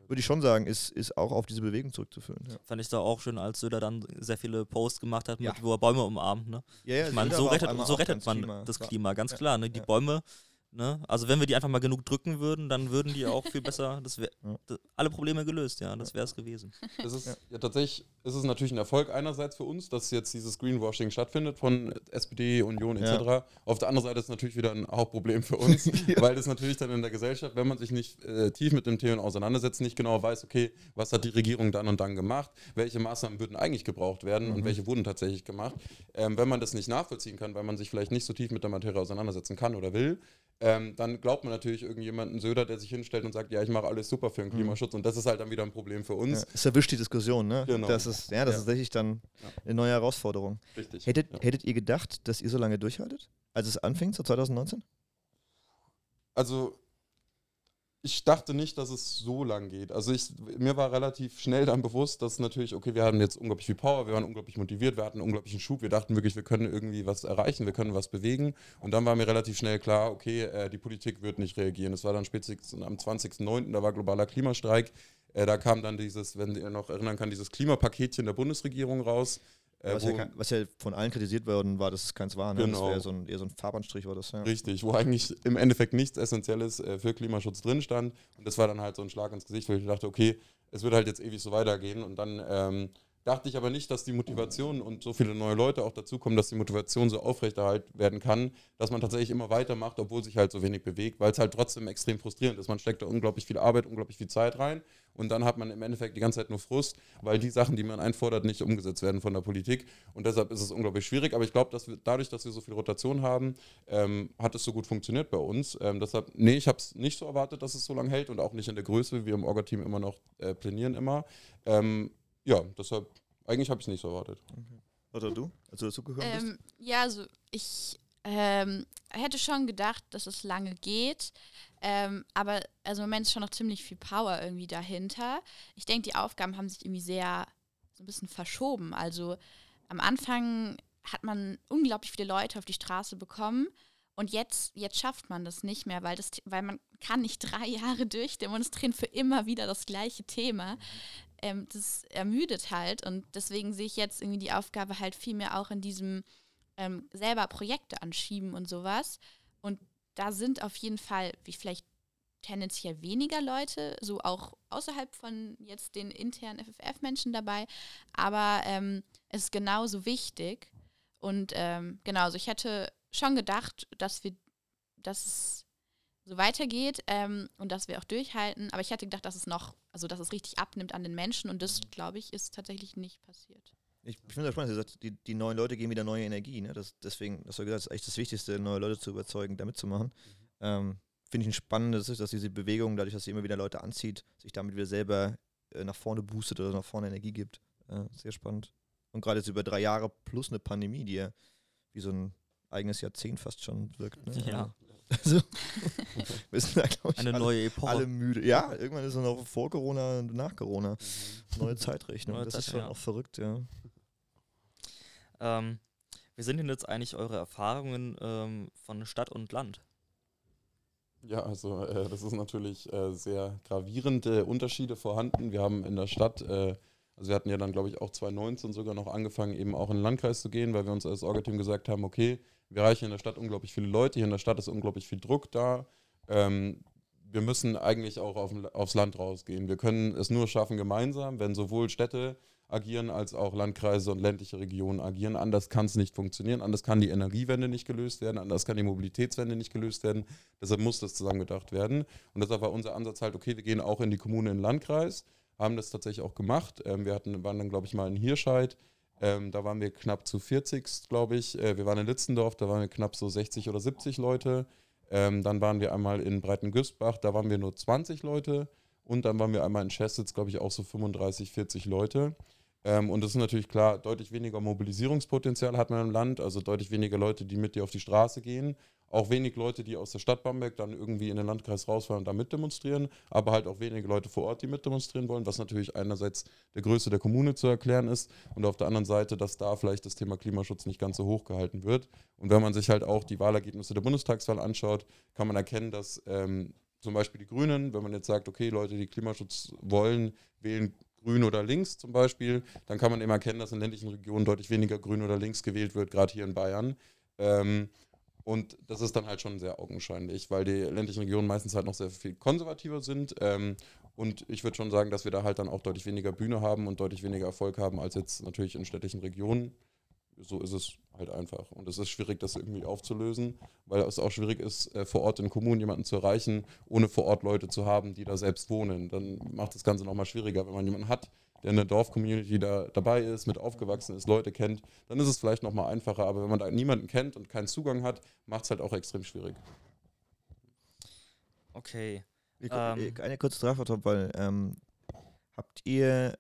würde ich schon sagen, ist, ist auch auf diese Bewegung zurückzuführen. Ja. Fand ich da auch schön, als Söder dann sehr viele Posts gemacht hat, mit, wo er Bäume umarmt. Ne? Ja, ja, ich meine, so rettet, so rettet man Klima. das Klima, ganz klar. Ne? Die Bäume Ne? Also wenn wir die einfach mal genug drücken würden, dann würden die auch viel besser, das wäre ja. alle Probleme gelöst, ja, das wäre es gewesen. Das ist, ja. ja. tatsächlich ist es natürlich ein Erfolg einerseits für uns, dass jetzt dieses Greenwashing stattfindet von SPD, Union etc. Ja. Auf der anderen Seite ist es natürlich wieder ein Hauptproblem für uns, weil das natürlich dann in der Gesellschaft, wenn man sich nicht äh, tief mit dem Thema auseinandersetzt, nicht genau weiß, okay, was hat die Regierung dann und dann gemacht, welche Maßnahmen würden eigentlich gebraucht werden mhm. und welche wurden tatsächlich gemacht. Ähm, wenn man das nicht nachvollziehen kann, weil man sich vielleicht nicht so tief mit der Materie auseinandersetzen kann oder will, ähm, dann glaubt man natürlich irgendjemanden Söder, der sich hinstellt und sagt, ja, ich mache alles super für den mhm. Klimaschutz. Und das ist halt dann wieder ein Problem für uns. Ja, es erwischt die Diskussion, ne? Genau. Das ist, ja, das ja. ist tatsächlich dann eine neue Herausforderung. Richtig. Hättet, ja. hättet ihr gedacht, dass ihr so lange durchhaltet, als es anfing, so 2019? Also ich dachte nicht, dass es so lang geht. Also ich, mir war relativ schnell dann bewusst, dass natürlich, okay, wir hatten jetzt unglaublich viel Power, wir waren unglaublich motiviert, wir hatten einen unglaublichen Schub, wir dachten wirklich, wir können irgendwie was erreichen, wir können was bewegen. Und dann war mir relativ schnell klar, okay, äh, die Politik wird nicht reagieren. Es war dann spätestens am 20.09., da war globaler Klimastreik. Äh, da kam dann dieses, wenn ihr noch erinnern kann, dieses Klimapaketchen der Bundesregierung raus. Äh, was, ja, was, ja, von allen kritisiert worden war, dass es keins war. Ne? Genau. Das so ein, eher so ein Farbanstrich war das. Ja. Richtig, wo eigentlich im Endeffekt nichts Essentielles äh, für Klimaschutz drin stand. Und das war dann halt so ein Schlag ins Gesicht, weil ich dachte, okay, es wird halt jetzt ewig so weitergehen. Und dann ähm, dachte ich aber nicht, dass die Motivation und so viele neue Leute auch dazukommen, dass die Motivation so aufrechterhalten werden kann, dass man tatsächlich immer weitermacht, obwohl sich halt so wenig bewegt, weil es halt trotzdem extrem frustrierend ist. Man steckt da unglaublich viel Arbeit, unglaublich viel Zeit rein und dann hat man im Endeffekt die ganze Zeit nur Frust, weil die Sachen, die man einfordert, nicht umgesetzt werden von der Politik und deshalb ist es unglaublich schwierig. Aber ich glaube, dass wir dadurch, dass wir so viel Rotation haben, ähm, hat es so gut funktioniert bei uns. Ähm, deshalb, nee, ich habe es nicht so erwartet, dass es so lange hält und auch nicht in der Größe. Wir im Orga-Team immer noch äh, plänieren immer. Ähm, ja, deshalb, eigentlich habe ich es nicht so erwartet. Okay. Oder du, als du dazugekommen ähm, bist? Ja, also ich ähm, hätte schon gedacht, dass es lange geht. Ähm, aber also im Moment ist schon noch ziemlich viel Power irgendwie dahinter. Ich denke, die Aufgaben haben sich irgendwie sehr so ein bisschen verschoben. Also am Anfang hat man unglaublich viele Leute auf die Straße bekommen Und jetzt, jetzt schafft man das nicht mehr, weil, das, weil man kann nicht drei Jahre durchdemonstrieren für immer wieder das gleiche Thema. Ähm, das ermüdet halt und deswegen sehe ich jetzt irgendwie die Aufgabe halt viel mehr auch in diesem ähm, selber Projekte anschieben und sowas. Und da sind auf jeden Fall, wie vielleicht tendenziell weniger Leute, so auch außerhalb von jetzt den internen FFF-Menschen dabei, aber ähm, es ist genauso wichtig. Und ähm, genau, also ich hätte schon gedacht, dass wir, dass es so weitergeht ähm, und dass wir auch durchhalten, aber ich hätte gedacht, dass es noch, also dass es richtig abnimmt an den Menschen und das, glaube ich, ist tatsächlich nicht passiert. Ich, ich finde das spannend, dass die, die neuen Leute geben wieder neue Energie. Ne? Das, deswegen, hast du gesagt, das ist echt das Wichtigste, neue Leute zu überzeugen, da mitzumachen. Mhm. Ähm, finde ich ein spannendes, dass diese Bewegung, dadurch, dass sie immer wieder Leute anzieht, sich damit wieder selber äh, nach vorne boostet oder nach vorne Energie gibt. Äh, sehr spannend. Und gerade jetzt über drei Jahre plus eine Pandemie, die ja wie so ein eigenes Jahrzehnt fast schon wirkt. Ne? Ja. Also, wir sind da, glaube ich, Eine alle, neue Epoche. alle müde. Ja, irgendwann ist es noch vor Corona und nach Corona. Mhm. Neue Zeitrechnung. Neue das Zeit, ist schon ja. auch verrückt, ja. Ähm, wie sind denn jetzt eigentlich eure Erfahrungen ähm, von Stadt und Land? Ja, also äh, das ist natürlich äh, sehr gravierende Unterschiede vorhanden. Wir haben in der Stadt, äh, also wir hatten ja dann, glaube ich, auch 2019 sogar noch angefangen, eben auch in den Landkreis zu gehen, weil wir uns als Orga-Team gesagt haben, okay, wir erreichen in der Stadt unglaublich viele Leute, hier in der Stadt ist unglaublich viel Druck da. Ähm, wir müssen eigentlich auch auf, aufs Land rausgehen. Wir können es nur schaffen gemeinsam, wenn sowohl Städte agieren als auch Landkreise und ländliche Regionen agieren. Anders kann es nicht funktionieren, anders kann die Energiewende nicht gelöst werden, anders kann die Mobilitätswende nicht gelöst werden. Deshalb muss das zusammengedacht werden. Und deshalb war unser Ansatz halt, okay, wir gehen auch in die Kommune, in den Landkreis, haben das tatsächlich auch gemacht. Ähm, wir hatten, waren dann, glaube ich, mal in Hirscheid. Ähm, da waren wir knapp zu 40, glaube ich. Äh, wir waren in Litzendorf, da waren wir knapp so 60 oder 70 Leute. Ähm, dann waren wir einmal in Breitengüßbach, da waren wir nur 20 Leute. Und dann waren wir einmal in Schessitz, glaube ich, auch so 35, 40 Leute. Ähm, und das ist natürlich klar, deutlich weniger Mobilisierungspotenzial hat man im Land, also deutlich weniger Leute, die mit dir auf die Straße gehen. Auch wenig Leute, die aus der Stadt Bamberg dann irgendwie in den Landkreis rausfahren und da mitdemonstrieren, aber halt auch wenige Leute vor Ort, die mitdemonstrieren wollen, was natürlich einerseits der Größe der Kommune zu erklären ist und auf der anderen Seite, dass da vielleicht das Thema Klimaschutz nicht ganz so hoch gehalten wird. Und wenn man sich halt auch die Wahlergebnisse der Bundestagswahl anschaut, kann man erkennen, dass ähm, zum Beispiel die Grünen, wenn man jetzt sagt, okay, Leute, die Klimaschutz wollen, wählen grün oder links zum Beispiel, dann kann man eben erkennen, dass in ländlichen Regionen deutlich weniger grün oder links gewählt wird, gerade hier in Bayern. Ähm, und das ist dann halt schon sehr augenscheinlich, weil die ländlichen Regionen meistens halt noch sehr viel konservativer sind. Ähm, und ich würde schon sagen, dass wir da halt dann auch deutlich weniger Bühne haben und deutlich weniger Erfolg haben als jetzt natürlich in städtischen Regionen. So ist es halt einfach. Und es ist schwierig, das irgendwie aufzulösen, weil es auch schwierig ist, äh, vor Ort in Kommunen jemanden zu erreichen, ohne vor Ort Leute zu haben, die da selbst wohnen. Dann macht das Ganze nochmal schwieriger. Wenn man jemanden hat, der in der Dorfcommunity da dabei ist, mit aufgewachsen ist, Leute kennt, dann ist es vielleicht nochmal einfacher. Aber wenn man da niemanden kennt und keinen Zugang hat, macht es halt auch extrem schwierig. Okay. Ich, Ähm. eine kurze Strafvertop, weil ähm, habt ihr,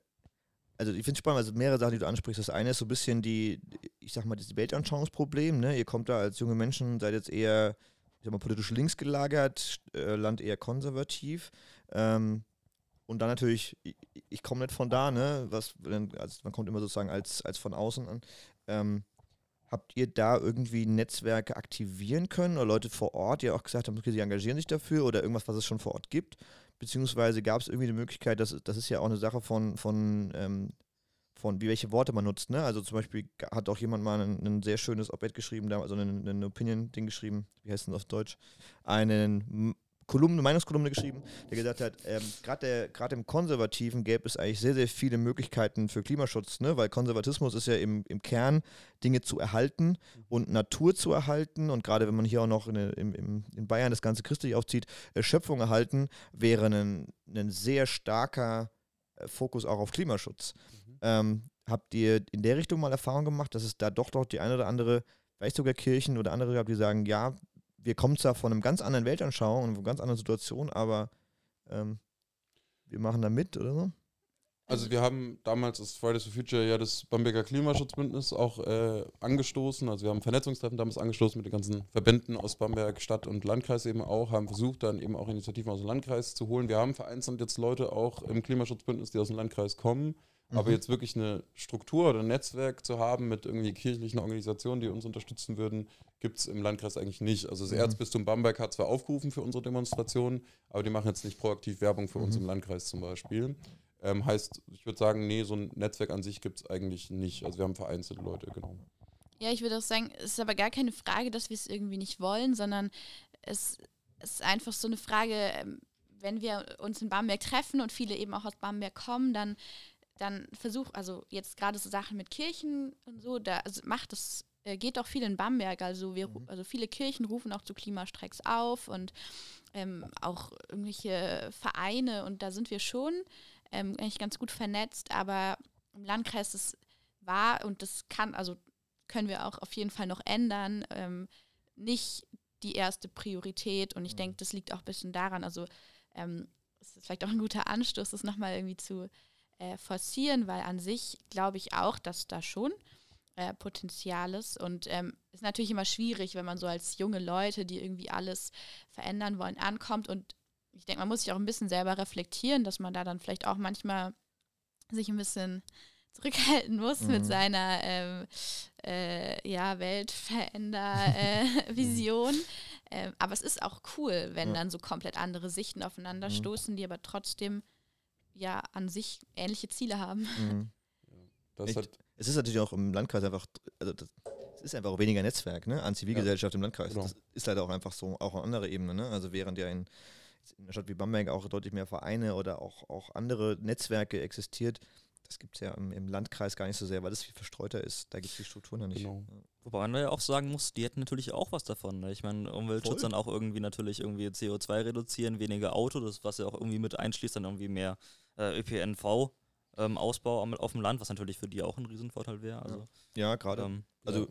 also ich finde es spannend, also mehrere Sachen, die du ansprichst. Das eine ist so ein bisschen die, ich sag mal, das Weltanschauungsproblem. Ne? Ihr kommt da als junge Menschen, seid jetzt eher, ich sag mal, politisch links gelagert, äh, Land eher konservativ. Ähm, und dann natürlich, ich, ich komme nicht von da, ne? Was, also man kommt immer sozusagen als, als von außen an. Ähm, Habt ihr da irgendwie Netzwerke aktivieren können oder Leute vor Ort, die auch gesagt haben, okay, sie engagieren sich dafür oder irgendwas, was es schon vor Ort gibt? Beziehungsweise gab es irgendwie die Möglichkeit, das, das ist ja auch eine Sache von, von, ähm, von wie welche Worte man nutzt. Ne? Also zum Beispiel hat auch jemand mal ein, ein sehr schönes Op-Ed geschrieben, also ein, ein Opinion-Ding geschrieben, wie heißt das auf Deutsch? Einen Kolumne, Meinungskolumne geschrieben, der gesagt hat, ähm, gerade im Konservativen gäbe es eigentlich sehr, sehr viele Möglichkeiten für Klimaschutz, ne? weil Konservatismus ist ja im, im Kern Dinge zu erhalten und Natur zu erhalten und gerade wenn man hier auch noch in, in, in Bayern das Ganze christlich aufzieht, äh, Schöpfung erhalten, wäre ein, ein sehr starker äh, Fokus auch auf Klimaschutz. Ähm, habt ihr in der Richtung mal Erfahrung gemacht, dass es da doch doch die eine oder andere, vielleicht sogar Kirchen oder andere gab, die sagen, ja, wir kommen zwar von einem ganz anderen Weltanschauung und einer ganz anderen Situation, aber ähm, wir machen da mit oder so? Also wir haben damals das Fridays for Future ja das Bamberger Klimaschutzbündnis auch äh, angestoßen. Also wir haben Vernetzungstreffen damals angestoßen mit den ganzen Verbänden aus Bamberg, Stadt und Landkreis eben auch, haben versucht dann eben auch Initiativen aus dem Landkreis zu holen. Wir haben vereinzelt jetzt Leute auch im Klimaschutzbündnis, die aus dem Landkreis kommen. Aber Mhm. jetzt wirklich eine Struktur oder ein Netzwerk zu haben mit irgendwie kirchlichen Organisationen, die uns unterstützen würden, gibt es im Landkreis eigentlich nicht. Also das Mhm. Erzbistum Bamberg hat zwar aufgerufen für unsere Demonstrationen, aber die machen jetzt nicht proaktiv Werbung für uns Mhm. im Landkreis zum Beispiel. Ähm, heißt, ich würde sagen, nee, so ein Netzwerk an sich gibt es eigentlich nicht. Also wir haben vereinzelte Leute, genau. Ja, ich würde auch sagen, es ist aber gar keine Frage, dass wir es irgendwie nicht wollen, sondern es ist einfach so eine Frage, ähm, wenn wir uns in Bamberg treffen und viele eben auch aus Bamberg kommen, dann, dann versuch, also jetzt gerade so Sachen mit Kirchen und so, da also macht es, äh, geht auch viel in Bamberg. Also wir, Mhm. also viele Kirchen rufen auch zu Klimastreiks auf und ähm, auch irgendwelche Vereine und da sind wir schon ähm, eigentlich ganz gut vernetzt, aber im Landkreis ist war und das kann, also können wir auch auf jeden Fall noch ändern, ähm, nicht die erste Priorität. Und ich Mhm. denke, das liegt auch ein bisschen daran, also ähm, es ist vielleicht auch ein guter Anstoß, das nochmal irgendwie zu äh, forcieren, weil an sich glaube ich auch, dass da schon äh, Potenzial ist. Und ähm, ist natürlich immer schwierig, wenn man so als junge Leute, die irgendwie alles verändern wollen, ankommt. Und ich denke, man muss sich auch ein bisschen selber reflektieren, dass man da dann vielleicht auch manchmal sich ein bisschen zurückhalten muss mit Mhm. seiner ähm, äh, ja, Weltveränder-Vision. ähm, aber es ist auch cool, wenn Ja. dann so komplett andere Sichten aufeinander Mhm. stoßen, die aber trotzdem ja an sich ähnliche Ziele haben. Mhm. Das Echt? hat, Es ist natürlich auch im Landkreis einfach, also das, es ist einfach auch weniger Netzwerk, ne, an Zivilgesellschaft im Landkreis. Genau. Das ist leider auch einfach so, auch auf anderer Ebene, ne? Also während ja in, in einer Stadt wie Bamberg auch deutlich mehr Vereine oder auch, auch andere Netzwerke existiert, das gibt es ja im, im Landkreis gar nicht so sehr, weil es viel verstreuter ist. Da gibt es die Strukturen ja nicht. Genau. Ja. Wobei man ja auch sagen muss, die hätten natürlich auch was davon. Ne? Ich meine, Umweltschutz Voll. dann auch irgendwie natürlich irgendwie CO2 reduzieren, weniger Auto, das was ja auch irgendwie mit einschließt, dann irgendwie mehr äh, ÖPNV. Ähm, Ausbau am- auf dem Land, was natürlich für die auch ein Riesenvorteil wäre. Also, Ja, gerade. ähm, also ja.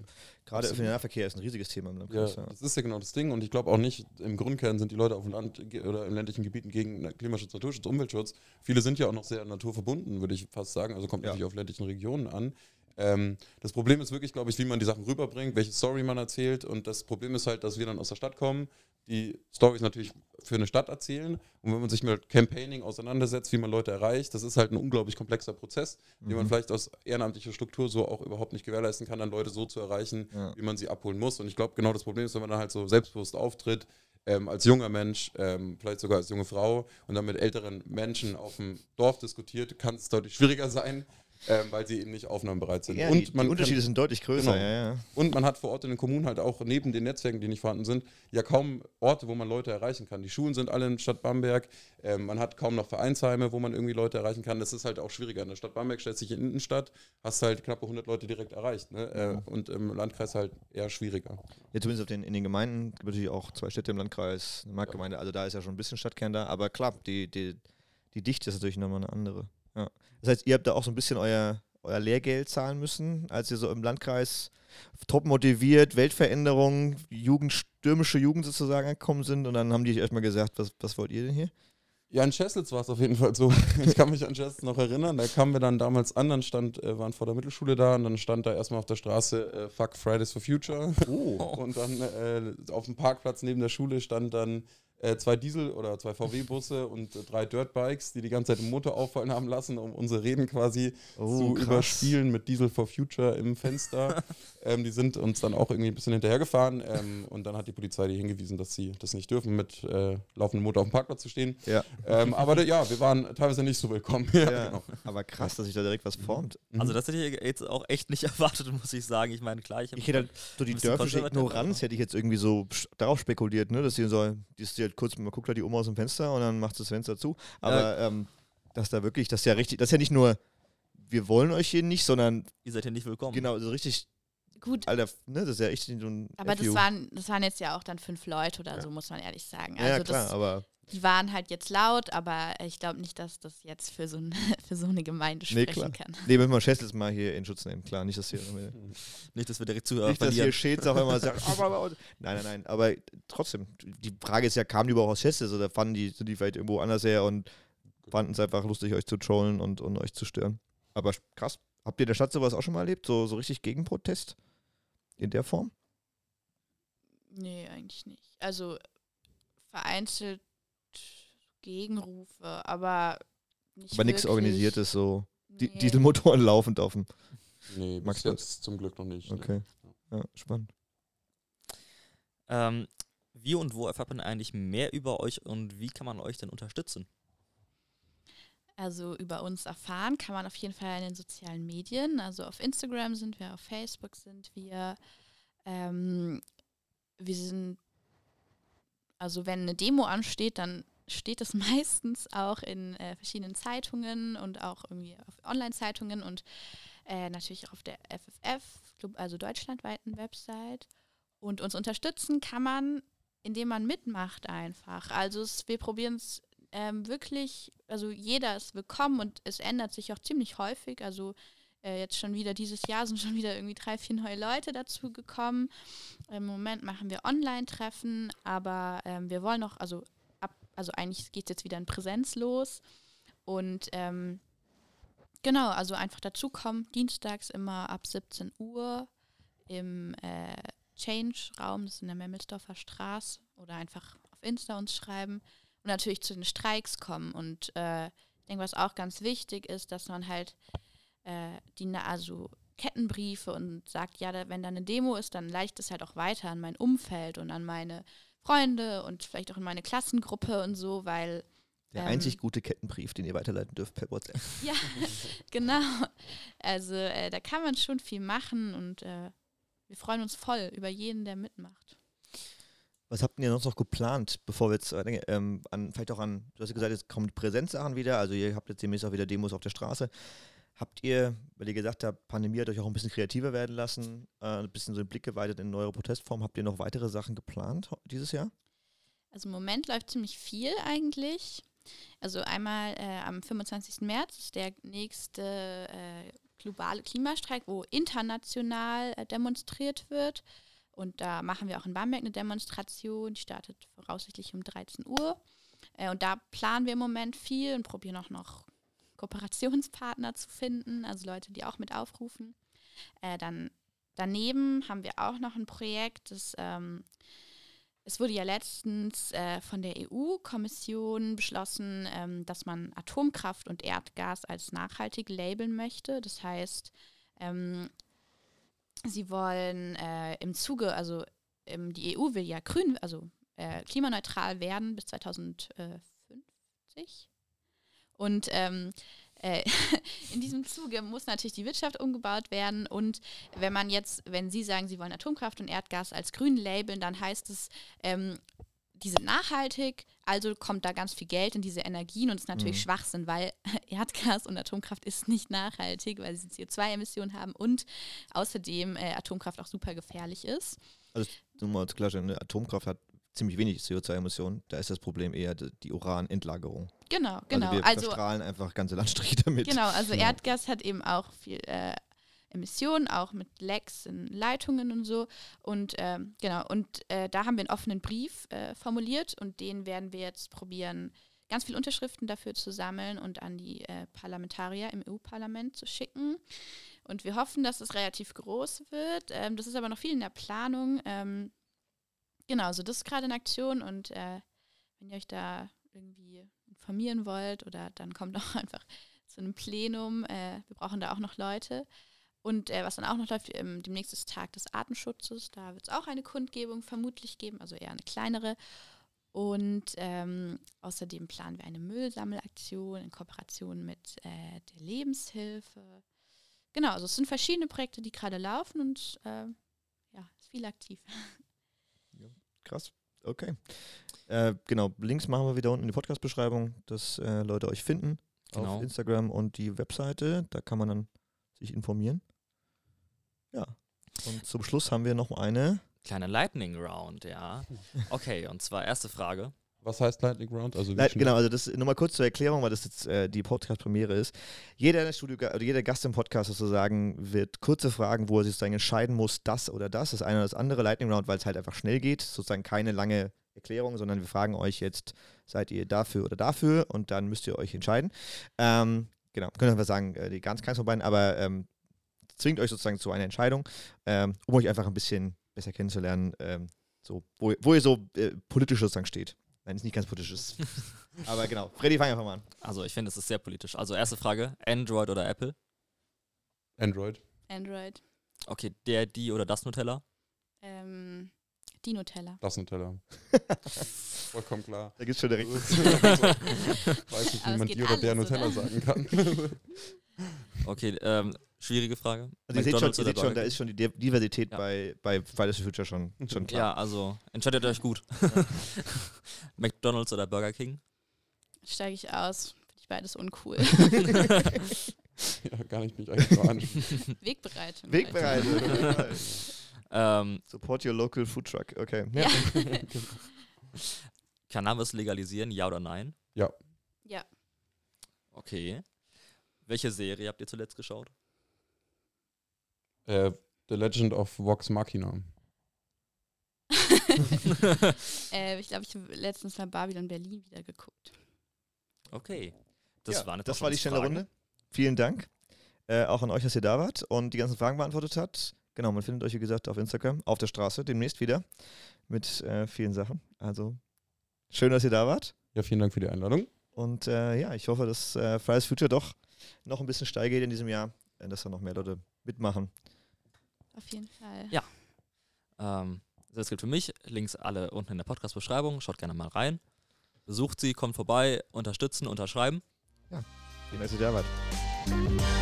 gerade öffentlicher Nahverkehr ist ein riesiges Thema im Ja, Landkreis. Ja. das ist ja genau das Ding. Und ich glaube auch nicht, im Grundkern sind die Leute auf dem Land oder in ländlichen Gebieten gegen Klimaschutz, Naturschutz, Umweltschutz. Viele sind ja auch noch sehr naturverbunden, würde ich fast sagen. Also kommt Ja. natürlich auf ländlichen Regionen an. Ähm, das Problem ist wirklich, glaube ich, wie man die Sachen rüberbringt, welche Story man erzählt. Und das Problem ist halt, dass wir dann aus der Stadt kommen, die Stories natürlich für eine Stadt erzählen. Und wenn man sich mit Campaigning auseinandersetzt, wie man Leute erreicht, das ist halt ein unglaublich komplexer Prozess, den man Mhm. vielleicht aus ehrenamtlicher Struktur so auch überhaupt nicht gewährleisten kann, dann Leute so zu erreichen, Ja. wie man sie abholen muss. Und ich glaube, genau das Problem ist, wenn man dann halt so selbstbewusst auftritt, ähm, als junger Mensch, ähm, vielleicht sogar als junge Frau und dann mit älteren Menschen auf dem Dorf diskutiert, kann es deutlich schwieriger sein, ähm, weil sie eben nicht aufnahmebereit sind. Ja, und, die, man die Unterschiede kann, sind deutlich größer, Genau. ja, ja. und man hat vor Ort in den Kommunen halt auch neben den Netzwerken, die nicht vorhanden sind, ja kaum Orte, wo man Leute erreichen kann. Die Schulen sind alle in Stadt Bamberg, ähm, man hat kaum noch Vereinsheime, wo man irgendwie Leute erreichen kann. Das ist halt auch schwieriger. In der Stadt Bamberg stellt sich in Innenstadt, hast halt knappe 100 Leute direkt erreicht. Ne? Äh, und im Landkreis halt eher schwieriger. Ja, zumindest auf den, in den Gemeinden gibt es natürlich auch zwei Städte im Landkreis, eine Marktgemeinde, also da ist ja schon ein bisschen Stadtkern da, aber klar, die, die, die Dichte ist natürlich nochmal eine andere. Ja. Das heißt, ihr habt da auch so ein bisschen euer, euer Lehrgeld zahlen müssen, als ihr so im Landkreis top motiviert, Weltveränderung, Jugend, stürmische Jugend sozusagen angekommen sind und dann haben die euch erstmal gesagt, was, was wollt ihr denn hier? Ja, in Chesselz war es auf jeden Fall so. Ich kann mich an Chesselz noch erinnern. Da kamen wir dann damals an, dann stand, äh, waren vor der Mittelschule da und dann stand da erstmal auf der Straße äh, Fuck Fridays for Future. Oh. Und dann äh, auf dem Parkplatz neben der Schule stand dann äh, zwei Diesel- oder zwei VW-Busse und äh, drei Dirtbikes, die die ganze Zeit den Motor auffallen haben lassen, um unsere Reden quasi Oh, zu krass. überspielen mit Diesel for Future im Fenster. ähm, die sind uns dann auch irgendwie ein bisschen hinterhergefahren ähm, und dann hat die Polizei die hingewiesen, dass sie das nicht dürfen, mit äh, laufendem Motor auf dem Parkplatz zu stehen. Ja. Ähm, aber ja, wir waren teilweise nicht so willkommen. ja, Ja, genau. aber krass, dass sich da direkt was formt. Also das hätte ich jetzt auch echt nicht erwartet, muss ich sagen. Ich meine, klar, ich, Ich hätte halt so die konservativ, Ignoranz, hätte ich jetzt irgendwie so darauf spekuliert, ne? dass sie so, die ist halt kurz, man guckt halt die Oma aus dem Fenster und dann macht sie das Fenster zu. Aber ähm, dass da wirklich, das ist ja richtig, das ist ja nicht nur, wir wollen euch hier nicht, sondern ihr seid hier nicht willkommen. genau, so richtig, Gut, Alter, ne, das ist ja echt so ein aber das waren, das waren jetzt ja auch dann fünf Leute oder Ja. so, muss man ehrlich sagen. ja, Also ja, klar, das, aber die waren halt jetzt laut, aber ich glaube nicht, dass das jetzt für so, ein, für so eine Gemeinde Nee, sprechen klar. kann. nee, müssen wir Schätzels mal hier in Schutz nehmen, klar, nicht, dass hier, Nicht, dass wir direkt Zuhörer nicht, dass hier. Schätz auch immer sagt, aber, aber, aber. nein, nein, nein, aber trotzdem, die Frage ist ja, kamen die überhaupt aus Schätzels oder fanden die, sind die vielleicht irgendwo anders her und fanden es einfach lustig, euch zu trollen und, und euch zu stören. Aber krass. Habt ihr in der Stadt sowas auch schon mal erlebt? So, so richtig Gegenprotest? In der Form? Nee, eigentlich nicht. Also vereinzelt Gegenrufe, aber nicht Aber nichts. Organisiertes so. Nee. Dieselmotoren laufend auf dem. Nee, Max, jetzt zum Glück noch nicht. ne. Okay. Ja, spannend. Ähm, wie und wo erfährt man eigentlich mehr über euch und wie kann man euch denn unterstützen? Also über uns erfahren kann man auf jeden Fall in den sozialen Medien. Also auf Instagram sind wir, auf Facebook sind wir. Ähm, wir sind, also wenn eine Demo ansteht, dann steht es meistens auch in äh, verschiedenen Zeitungen und auch irgendwie auf Online-Zeitungen und äh, natürlich auch auf der FFF, also deutschlandweiten Website. Und uns unterstützen kann man, indem man mitmacht einfach. Also es, wir probieren es ähm, wirklich, also jeder ist willkommen und es ändert sich auch ziemlich häufig. Also äh, jetzt schon wieder dieses Jahr sind schon wieder irgendwie drei, vier neue Leute dazu gekommen. Im Moment machen wir Online-Treffen, aber ähm, wir wollen noch, also ab, also eigentlich geht es jetzt wieder in Präsenz los. Und ähm, genau, also einfach dazukommen, dienstags immer ab 17 Uhr im äh, Change-Raum, das ist in der Memmelsdorfer Straße, oder einfach auf Insta uns schreiben natürlich zu den Streiks kommen. Und äh, ich denke, was auch ganz wichtig ist, dass man halt äh, die, also Kettenbriefe und sagt, ja, da, wenn da eine Demo ist, dann leite ich das halt auch weiter an mein Umfeld und an meine Freunde und vielleicht auch in meine Klassengruppe und so, weil Der Ähm. einzig gute Kettenbrief, den ihr weiterleiten dürft per WhatsApp. ja, genau. Also äh, da kann man schon viel machen und äh, wir freuen uns voll über jeden, der mitmacht. Was habt ihr sonst noch geplant, bevor wir jetzt äh, ähm, an, vielleicht auch an, du hast ja gesagt, jetzt kommen Präsenzsachen wieder, also ihr habt jetzt demnächst auch wieder Demos auf der Straße. Habt ihr, weil ihr gesagt habt, Pandemie hat euch auch ein bisschen kreativer werden lassen, äh, ein bisschen so den Blick geweitet in neue Protestformen, habt ihr noch weitere Sachen geplant dieses Jahr? Also im Moment läuft ziemlich viel eigentlich. Also einmal äh, am 25. März ist der nächste äh, globale Klimastreik, wo international äh, demonstriert wird. Und da machen wir auch in Bamberg eine Demonstration, die startet voraussichtlich um 13 Uhr. Äh, und da planen wir im Moment viel und probieren auch noch Kooperationspartner zu finden, also Leute, die auch mit aufrufen. Äh, dann daneben haben wir auch noch ein Projekt, das ähm, es wurde ja letztens äh, von der EU-Kommission beschlossen, ähm, dass man Atomkraft und Erdgas als nachhaltig labeln möchte. Das heißt, ähm, sie wollen äh, im Zuge, also ähm, die EU will ja grün, also äh, klimaneutral werden bis 2050. Und ähm, äh, in diesem Zuge muss natürlich die Wirtschaft umgebaut werden. Und wenn man jetzt, wenn Sie sagen, Sie wollen Atomkraft und Erdgas als grün labeln, dann heißt es, ähm, die sind nachhaltig, also kommt da ganz viel Geld in diese Energien und es ist natürlich Mhm. Schwachsinn, weil Erdgas und Atomkraft ist nicht nachhaltig, weil sie CO2-Emissionen haben und außerdem äh, Atomkraft auch super gefährlich ist. Nur mal als Klarstellen, eine Atomkraft hat ziemlich wenig CO2-Emissionen, da ist das Problem eher die, Uranendlagerung. Genau, genau. Also wir Also, einfach ganze Landstriche damit. genau, also Genau. Erdgas hat eben auch viel äh, Emissionen, auch mit Lecks in Leitungen und so. Und ähm, genau, und äh, da haben wir einen offenen Brief äh, formuliert und den werden wir jetzt probieren, ganz viele Unterschriften dafür zu sammeln und an die äh, Parlamentarier im EU-Parlament zu schicken. Und wir hoffen, dass es relativ groß wird. Ähm, das ist aber noch viel in der Planung. Ähm, genau, also das ist gerade in Aktion und äh, wenn ihr euch da irgendwie informieren wollt oder dann kommt auch einfach zu einem Plenum. Äh, wir brauchen da auch noch Leute. Und äh, was dann auch noch läuft, ähm, demnächst ist Tag des Artenschutzes. Da wird es auch eine Kundgebung vermutlich geben, also eher eine kleinere. Und ähm, außerdem planen wir eine Müllsammelaktion in Kooperation mit äh, der Lebenshilfe. Genau, also es sind verschiedene Projekte, die gerade laufen und äh, ja, ist viel aktiv. Krass. Okay. Äh, genau, Links machen wir wieder unten in die Podcast-Beschreibung, dass äh, Leute euch finden Genau. auf Instagram und die Webseite. Da kann man dann sich informieren. Ja. Und zum Schluss haben wir noch eine. Kleine Lightning Round, ja. Okay, und zwar erste Frage. Was heißt Lightning Round? Also schnell- Genau, also das nur mal kurz zur Erklärung, weil das jetzt äh, die Podcast-Premiere ist. Jeder, in der Studio, oder jeder Gast im Podcast sozusagen wird kurze Fragen, wo er sich sozusagen entscheiden muss, das oder das, das eine oder das andere Lightning Round, weil es halt einfach schnell geht. Sozusagen keine lange Erklärung, sondern wir fragen euch jetzt, seid ihr dafür oder dafür und dann müsst ihr euch entscheiden. Ähm, genau, können wir sagen, äh, die ganz keins von beiden, aber ähm, zwingt euch sozusagen zu einer Entscheidung, ähm, um euch einfach ein bisschen besser kennenzulernen, ähm, so, wo, wo ihr so äh, politisch sozusagen steht. Nein, ist nicht ganz politisch. Aber genau. Freddy, fang einfach mal an. Also ich finde, es ist sehr politisch. Also erste Frage, Android oder Apple? Android. Android. Okay, der, die oder das Nutella? Ähm, die Nutella. Das Nutella. Vollkommen klar. Da gibt's schon direkt. Weiß nicht, wie es man die oder der Nutella oder? sagen kann. Okay, ähm, schwierige Frage. Also ihr seht schon, ihr seht schon da ist schon die Di- Diversität Ja. bei, bei Fridays for Future schon, schon King? klar. Ja, also entscheidet euch gut. McDonald's oder Burger King? Steige ich aus. Finde ich beides uncool. ja, gar nicht mich eigentlich nur an. Wegbereitung. Wegbereit. Ähm, Support your local food truck. Okay. Ja. Ja. Cannabis legalisieren, ja oder nein? ja. Okay. Welche Serie habt ihr zuletzt geschaut? äh, The Legend of Vox Machina. äh, ich glaube, ich habe letztens mal Babylon Berlin wieder geguckt. Okay. Das ja, war eine das war die schnelle Runde. Vielen Dank. Äh, auch an euch, dass ihr da wart und die ganzen Fragen beantwortet habt. Genau, man findet euch, wie gesagt, auf Instagram, auf der Straße, demnächst wieder mit äh, vielen Sachen. Also schön, dass ihr da wart. Ja, vielen Dank für die Einladung. Und äh, ja, ich hoffe, dass äh, Fridays Future doch noch ein bisschen steil geht in diesem Jahr, äh, dass da noch mehr Leute mitmachen. Auf jeden Fall. Ja. Ähm, das gilt für mich. Links alle unten in der Podcast-Beschreibung. Schaut gerne mal rein. Besucht sie, kommt vorbei, unterstützen, unterschreiben. Vielen Dank, dass ihr da wart.